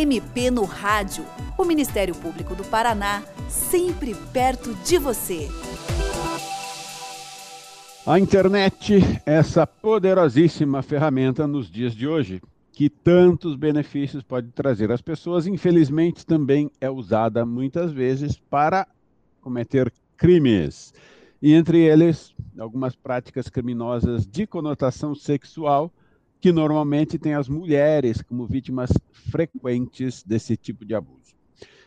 MP no Rádio. O Ministério Público do Paraná, sempre perto de você. A internet, essa poderosíssima ferramenta nos dias de hoje, que tantos benefícios pode trazer às pessoas, infelizmente também é usada muitas vezes para cometer crimes. E entre eles, algumas práticas criminosas de conotação sexual, que normalmente tem as mulheres como vítimas frequentes desse tipo de abuso.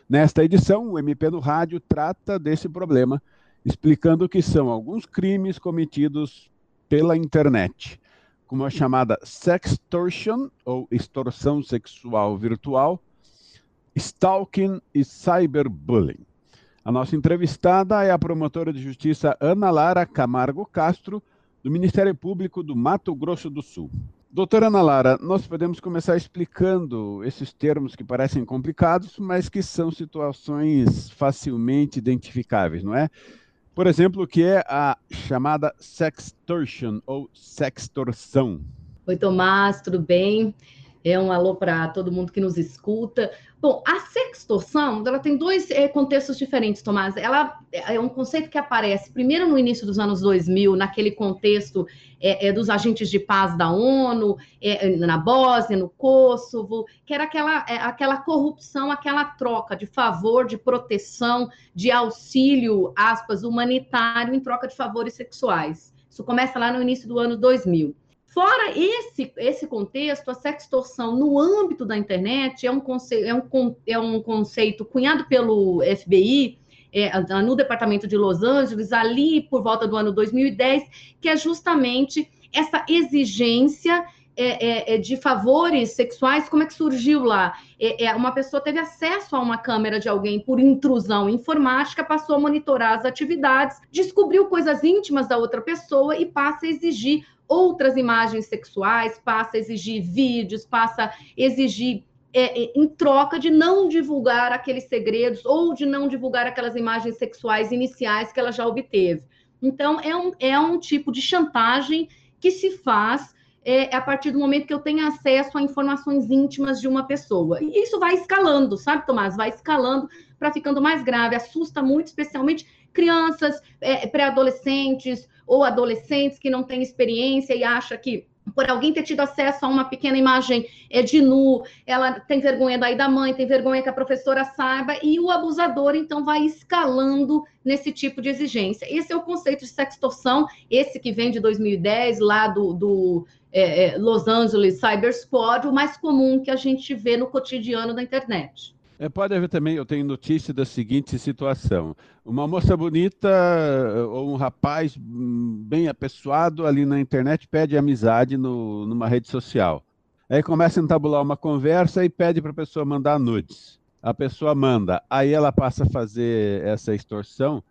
Nesta edição, o MP no Rádio trata desse problema, explicando que são alguns crimes cometidos pela internet como a chamada sextortion, ou extorsão sexual virtual, stalking e cyberbullying. A nossa entrevistada é a promotora de justiça Ana Lara Camargo Castro, do Ministério Público do Mato Grosso do Sul. Doutora Ana Lara, nós podemos começar explicando esses termos que parecem complicados, mas que são situações facilmente identificáveis, não é? Por exemplo, o que é a chamada sextortion ou sextorção? Oi, Tomás, tudo bem? É um alô para todo mundo que nos escuta. Bom, a sextorção, ela tem dois é, contextos diferentes, Tomás. Ela é um conceito que aparece primeiro no início dos anos 2000, naquele contexto é, é, dos agentes de paz da ONU, na Bósnia, no Kosovo, que era aquela, aquela corrupção, aquela troca de favor, de proteção, de auxílio, aspas, humanitário em troca de favores sexuais. Isso começa lá no início do ano 2000. Fora esse, esse contexto, a sextorção no âmbito da internet é um, conceito, é um, é um conceito cunhado pelo FBI, é, no departamento de Los Angeles, ali por volta do ano 2010, que é justamente essa exigência é, é, é, de favores sexuais, como é que surgiu lá? É, é, uma pessoa teve acesso a uma câmera de alguém por intrusão informática, passou a monitorar as atividades, descobriu coisas íntimas da outra pessoa e passa a exigir outras imagens sexuais, passa a exigir vídeos, passa a exigir é, é, em troca de não divulgar aqueles segredos ou de não divulgar aquelas imagens sexuais iniciais que ela já obteve. Então, é um, é um tipo de chantagem que se faz é, a partir do momento que eu tenho acesso a informações íntimas de uma pessoa. E isso vai escalando, sabe, Tomás? Vai escalando para ficando mais grave. Assusta muito, especialmente crianças, é, pré-adolescentes ou adolescentes que não têm experiência e acha que por alguém ter tido acesso a uma pequena imagem é, de nu, ela tem vergonha daí da mãe, tem vergonha que a professora saiba, e o abusador, então, vai escalando nesse tipo de exigência. Esse é o conceito de sextorção, esse que vem de 2010, lá do, do é, é, Los Angeles Cyber Squad, o mais comum que a gente vê no cotidiano da internet. É, pode haver também, eu tenho notícia da seguinte situação: uma moça bonita ou um rapaz hum, bem apessoado ali na internet pede amizade no, numa rede social. Aí começa a entabular uma conversa e pede para a pessoa mandar nudes. A pessoa manda, aí ela passa a fazer essa extorsão,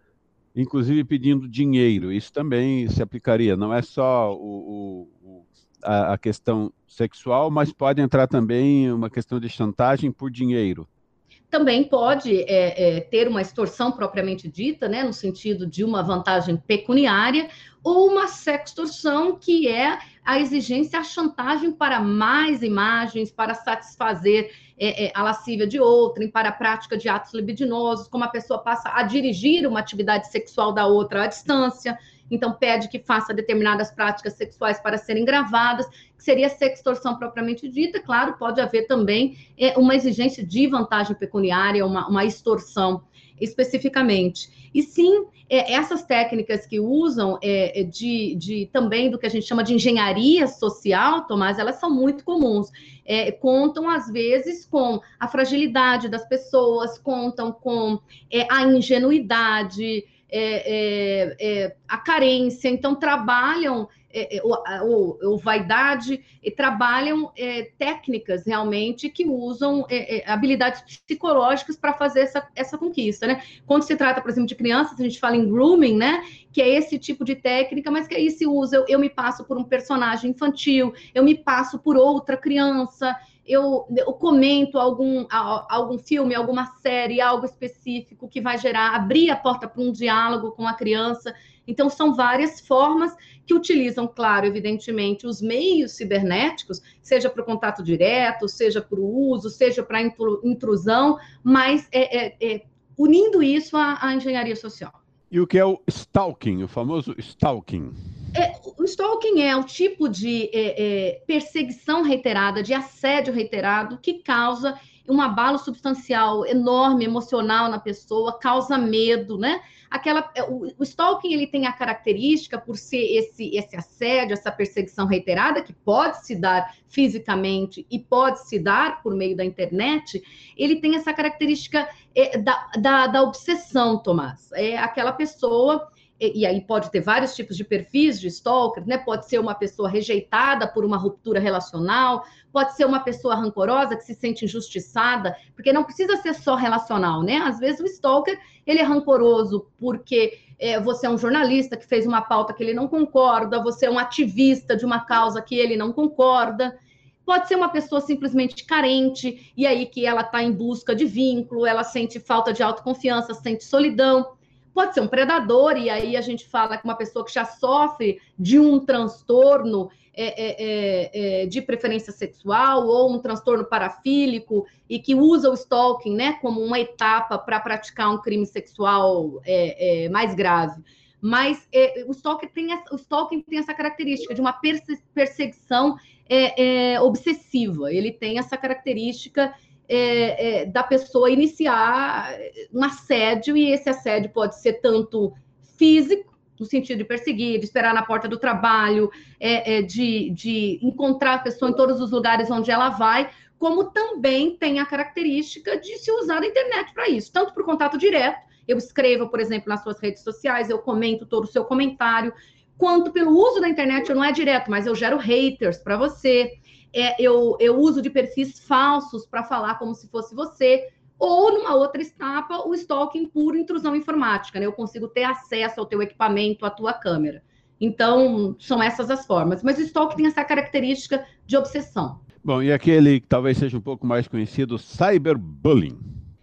inclusive pedindo dinheiro. Isso também se aplicaria, não é só o, o, a, a questão sexual, mas pode entrar também uma questão de chantagem por dinheiro também pode é, é, ter uma extorsão propriamente dita, né, no sentido de uma vantagem pecuniária, ou uma sextorção, que é a exigência, a chantagem para mais imagens, para satisfazer é, é, a lascívia de outrem, para a prática de atos libidinosos, como a pessoa passa a dirigir uma atividade sexual da outra à distância, então pede que faça determinadas práticas sexuais para serem gravadas, que seria sextorção propriamente dita. Claro, pode haver também é, uma exigência de vantagem pecuniária, uma, uma extorsão especificamente. E sim, é, essas técnicas que usam é, é, de, de, também do que a gente chama de engenharia social, Tomás, elas são muito comuns. É, contam, às vezes, com a fragilidade das pessoas, contam com é, a ingenuidade, é, é, é, a carência, então trabalham é, é, o, o, vaidade e trabalham é, técnicas realmente que usam habilidades psicológicas para fazer essa, essa conquista, né? Quando se trata, por exemplo, de crianças, a gente fala em grooming, né? Que é esse tipo de técnica, mas que aí se usa, eu, eu me passo por um personagem infantil, eu me passo por outra criança, eu, eu comento algum, algum filme, alguma série, algo específico que vai gerar, abrir a porta para um diálogo com a criança. Então, são várias formas que utilizam, claro, evidentemente, os meios cibernéticos, seja para o contato direto, seja para o uso, seja para a intrusão, mas é, é, é, unindo isso à, à engenharia social. E o que é o stalking, o famoso stalking? O stalking é o tipo de é, é, perseguição reiterada, de assédio reiterado, que causa um abalo substancial enorme, emocional na pessoa, causa medo, né? Aquela, é, o, o stalking ele tem a característica por ser esse, esse assédio, essa perseguição reiterada, que pode se dar fisicamente e pode se dar por meio da internet, ele tem essa característica é, da, da, da obsessão, Tomás. É aquela pessoa e, aí pode ter vários tipos de perfis de stalker, né? Pode ser uma pessoa rejeitada por uma ruptura relacional, pode ser uma pessoa rancorosa que se sente injustiçada, porque não precisa ser só relacional, né? Às vezes o stalker ele é rancoroso porque é, você é um jornalista que fez uma pauta que ele não concorda, você é um ativista de uma causa que ele não concorda. Pode ser uma pessoa simplesmente carente, e aí que ela está em busca de vínculo, ela sente falta de autoconfiança, sente solidão pode ser um predador, e aí a gente fala que uma pessoa que já sofre de um transtorno é, é, é, é, de preferência sexual ou um transtorno parafílico e que usa o stalking né, como uma etapa para praticar um crime sexual é, é, mais grave. Mas o, stalking tem, o stalking tem essa característica de uma perseguição obsessiva. Ele tem essa característica é, é, da pessoa iniciar um assédio, e esse assédio pode ser tanto físico, no sentido de perseguir, de esperar na porta do trabalho, é, é, de, de encontrar a pessoa em todos os lugares onde ela vai, como também tem a característica de se usar a internet para isso, tanto o contato direto, eu escrevo, por exemplo, nas suas redes sociais, eu comento todo o seu comentário, quanto pelo uso da internet, não é direto, mas eu gero haters para você, é, eu, eu uso de perfis falsos para falar como se fosse você, ou numa outra etapa, o stalking por intrusão informática, né? Eu consigo ter acesso ao teu equipamento, à tua câmera. Então, são essas as formas. Mas o stalking tem essa característica de obsessão. Bom, e aquele que talvez seja um pouco mais conhecido, cyberbullying.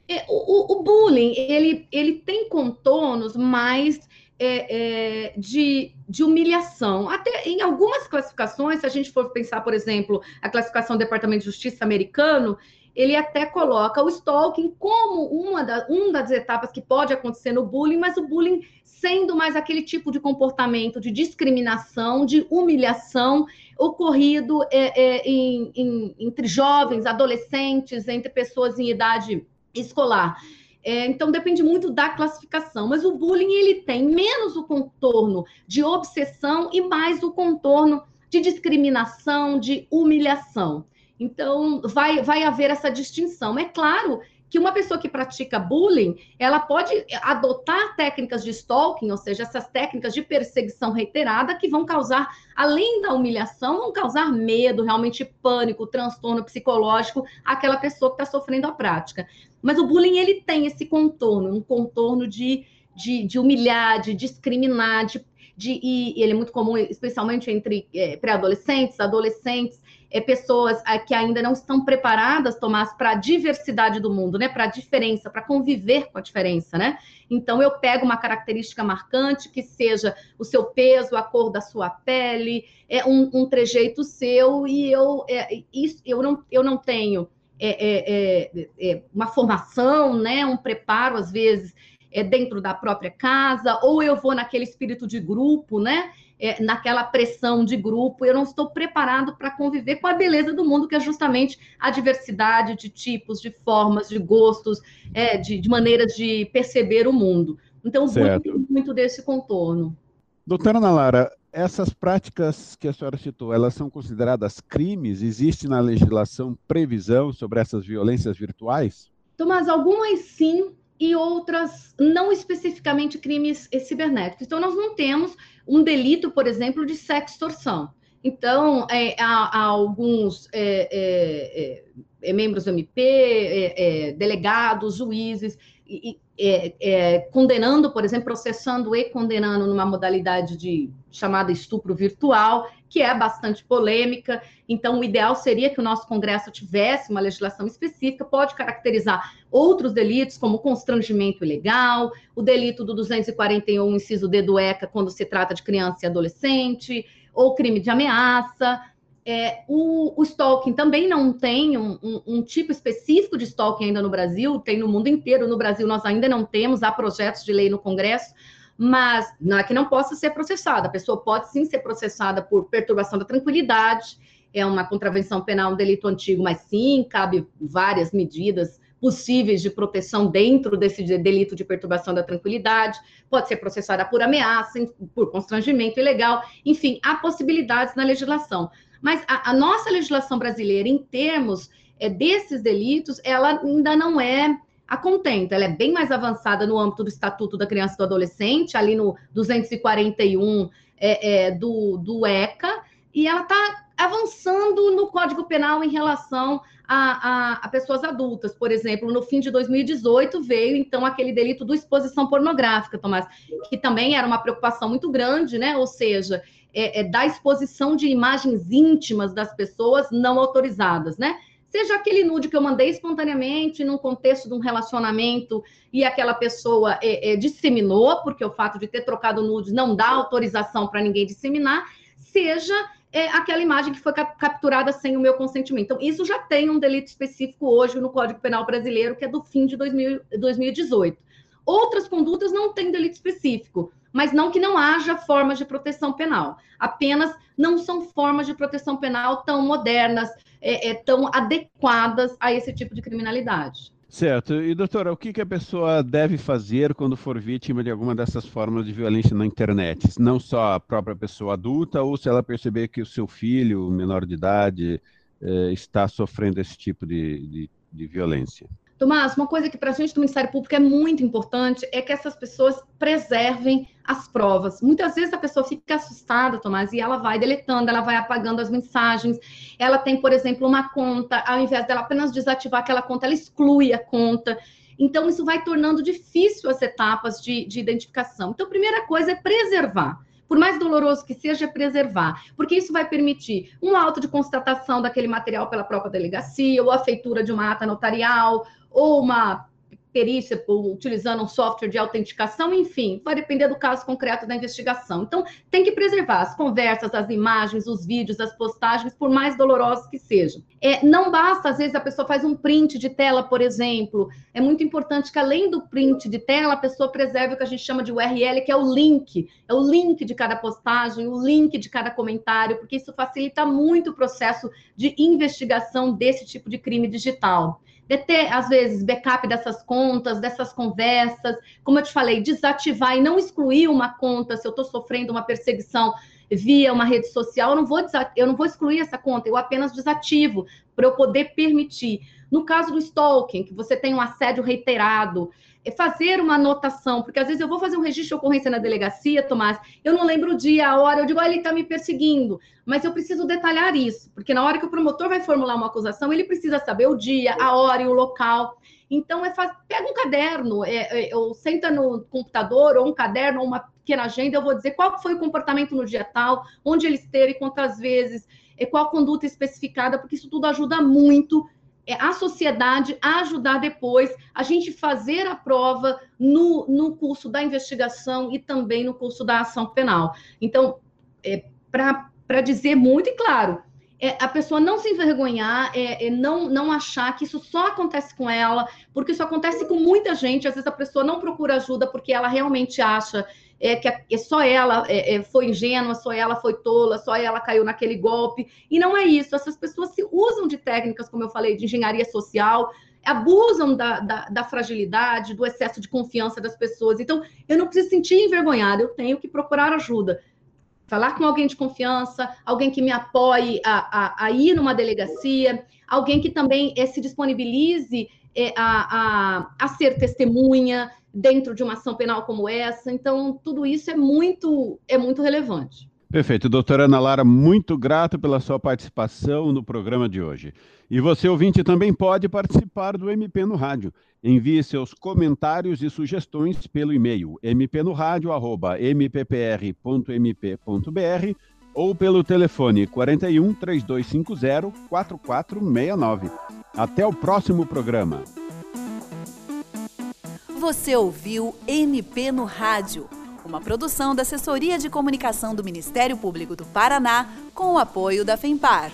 É, o, o, bullying, ele, ele tem contornos mais é, é, de, de humilhação. Até em algumas classificações, se a gente for pensar, por exemplo, a classificação do Departamento de Justiça americano, ele até coloca o stalking como uma, da, uma das etapas que pode acontecer no bullying, mas o bullying sendo mais aquele tipo de comportamento de discriminação, de humilhação ocorrido é, é, em, em, entre jovens, adolescentes, entre pessoas em idade escolar. É, então depende muito da classificação, mas o bullying ele tem menos o contorno de obsessão e mais o contorno de discriminação, de humilhação. Então vai, vai haver essa distinção. É claro que uma pessoa que pratica bullying, ela pode adotar técnicas de stalking, ou seja, essas técnicas de perseguição reiterada que vão causar, além da humilhação, vão causar medo, realmente pânico, transtorno psicológico àquela pessoa que está sofrendo a prática. Mas o bullying ele tem esse contorno, um contorno de, de, de humilhar, de discriminar, de, de, e ele é muito comum, especialmente entre é, pré-adolescentes, adolescentes, é, pessoas é, que ainda não estão preparadas, Tomás, para a diversidade do mundo, né? Para a diferença, para conviver com a diferença, né? Então eu pego uma característica marcante que seja o seu peso, a cor da sua pele, é um, um trejeito seu e eu é, isso eu não eu não tenho é, é, é, é uma formação, né? Um preparo às vezes é dentro da própria casa ou eu vou naquele espírito de grupo, né? é, naquela pressão de grupo, eu não estou preparado para conviver com a beleza do mundo, que é justamente a diversidade de tipos, de formas, de gostos, é, de, de, maneiras de perceber o mundo. Então, muito, muito desse contorno. Doutora Ana Lara, essas práticas que a senhora citou, elas são consideradas crimes? Existe na legislação previsão sobre essas violências virtuais? Tomás, algumas sim, e outras não especificamente crimes cibernéticos. Então, nós não temos um delito, por exemplo, de sextorção. Então, é, há, há, alguns é, é, é membros do MP, é, é, delegados, juízes, e, condenando, por exemplo, processando e condenando numa modalidade de chamada estupro virtual, que é bastante polêmica. Então, o ideal seria que o nosso Congresso tivesse uma legislação específica, pode caracterizar outros delitos, como constrangimento ilegal, o delito do 241, inciso D do ECA, quando se trata de criança e adolescente, ou crime de ameaça. É, o, o, stalking também não tem um, um, um, tipo específico de stalking ainda no Brasil, tem no mundo inteiro. No Brasil, nós ainda não temos, há projetos de lei no Congresso, mas não é que não possa ser processada. A pessoa pode sim ser processada por perturbação da tranquilidade, é uma contravenção penal, um delito antigo, mas sim, cabe várias medidas possíveis de proteção dentro desse delito de perturbação da tranquilidade, pode ser processada por ameaça, por constrangimento ilegal, enfim, há possibilidades na legislação. Mas a, a nossa legislação brasileira, em termos é, desses delitos, ela ainda não é a contenta, ela é bem mais avançada no âmbito do Estatuto da Criança e do Adolescente, ali no 241 é, é, do, do ECA, e ela está avançando no Código Penal em relação a, a, a, pessoas adultas. Por exemplo, no fim de 2018 veio então aquele delito do exposição pornográfica, Tomás, que também era uma preocupação muito grande, né? Ou seja, é, é da exposição de imagens íntimas das pessoas não autorizadas, né? Seja aquele nude que eu mandei espontaneamente num contexto de um relacionamento e aquela pessoa é, é, disseminou, porque o fato de ter trocado nudes não dá autorização para ninguém disseminar, seja é, aquela imagem que foi capturada sem o meu consentimento. Então, isso já tem um delito específico hoje no Código Penal Brasileiro, que é do fim de 2000, 2018. Outras condutas não têm delito específico, mas não que não haja formas de proteção penal. Apenas não são formas de proteção penal tão modernas, é, é, tão adequadas a esse tipo de criminalidade. Certo. E, doutora, o que, que a pessoa deve fazer quando for vítima de alguma dessas formas de violência na internet? Não só a própria pessoa adulta, ou se ela perceber que o seu filho, menor de idade, eh, está sofrendo esse tipo de, de, de violência? Tomás, uma coisa que para a gente do Ministério Público é muito importante é que essas pessoas preservem as provas. Muitas vezes a pessoa fica assustada, Tomás, e ela vai deletando, ela vai apagando as mensagens. Ela tem, por exemplo, uma conta, ao invés dela apenas desativar aquela conta, ela exclui a conta. Então, isso vai tornando difícil as etapas de, de identificação. Então, a primeira coisa é preservar por mais doloroso que seja, preservar, porque isso vai permitir um auto de constatação daquele material pela própria delegacia, ou a feitura de uma ata notarial, ou uma perícia utilizando um software de autenticação, enfim, vai depender do caso concreto da investigação. Então, tem que preservar as conversas, as imagens, os vídeos, as postagens, por mais dolorosos que sejam. É, não basta, às vezes, a pessoa faz um print de tela, por exemplo. É muito importante que, além do print de tela, a pessoa preserve o que a gente chama de URL, que é o link. É o link de cada postagem, o link de cada comentário, porque isso facilita muito o processo de investigação desse tipo de crime digital de ter, às vezes, backup dessas contas, dessas conversas, como eu te falei, desativar e não excluir uma conta se eu estou sofrendo uma perseguição via uma rede social, eu não vou, eu não vou excluir essa conta, eu apenas desativo para eu poder permitir. No caso do stalking, que você tem um assédio reiterado, fazer uma anotação, porque às vezes eu vou fazer um registro de ocorrência na delegacia, Tomás, eu não lembro o dia, a hora, eu digo, ah, ele está me perseguindo, mas eu preciso detalhar isso, porque na hora que o promotor vai formular uma acusação, ele precisa saber o dia, a hora e o local. Então, é faz... pega um caderno, é, é, ou senta no computador, ou um caderno, ou uma pequena agenda, eu vou dizer qual foi o comportamento no dia tal, onde ele esteve, quantas vezes, é, qual conduta especificada, porque isso tudo ajuda muito é, a sociedade ajudar depois a gente fazer a prova no, no curso da investigação e também no curso da ação penal. Então, é, para dizer muito e claro, é, a pessoa não se envergonhar, é, é, não, não achar que isso só acontece com ela, porque isso acontece com muita gente. Às vezes a pessoa não procura ajuda porque ela realmente acha é, que é só ela é, é, foi ingênua, só ela foi tola, só ela caiu naquele golpe. E não é isso. Essas pessoas se usam de técnicas, como eu falei, de engenharia social, abusam da, da, da, fragilidade, do excesso de confiança das pessoas. Então, eu não preciso sentir envergonhada, eu tenho que procurar ajuda. Falar com alguém de confiança, alguém que me apoie a, a, a ir numa delegacia, alguém que também é, se disponibilize é, a, a, a ser testemunha, dentro de uma ação penal como essa. Então, tudo isso é muito, é muito relevante. Perfeito. Doutora Ana Lara, muito grato pela sua participação no programa de hoje. E você, ouvinte, também pode participar do MP no Rádio. Envie seus comentários e sugestões pelo e-mail mpnoradio.mppr.mp.br ou pelo telefone 41 3250 4469. Até o próximo programa. Você ouviu MP no Rádio, uma produção da Assessoria de Comunicação do Ministério Público do Paraná com o apoio da FEMPAR.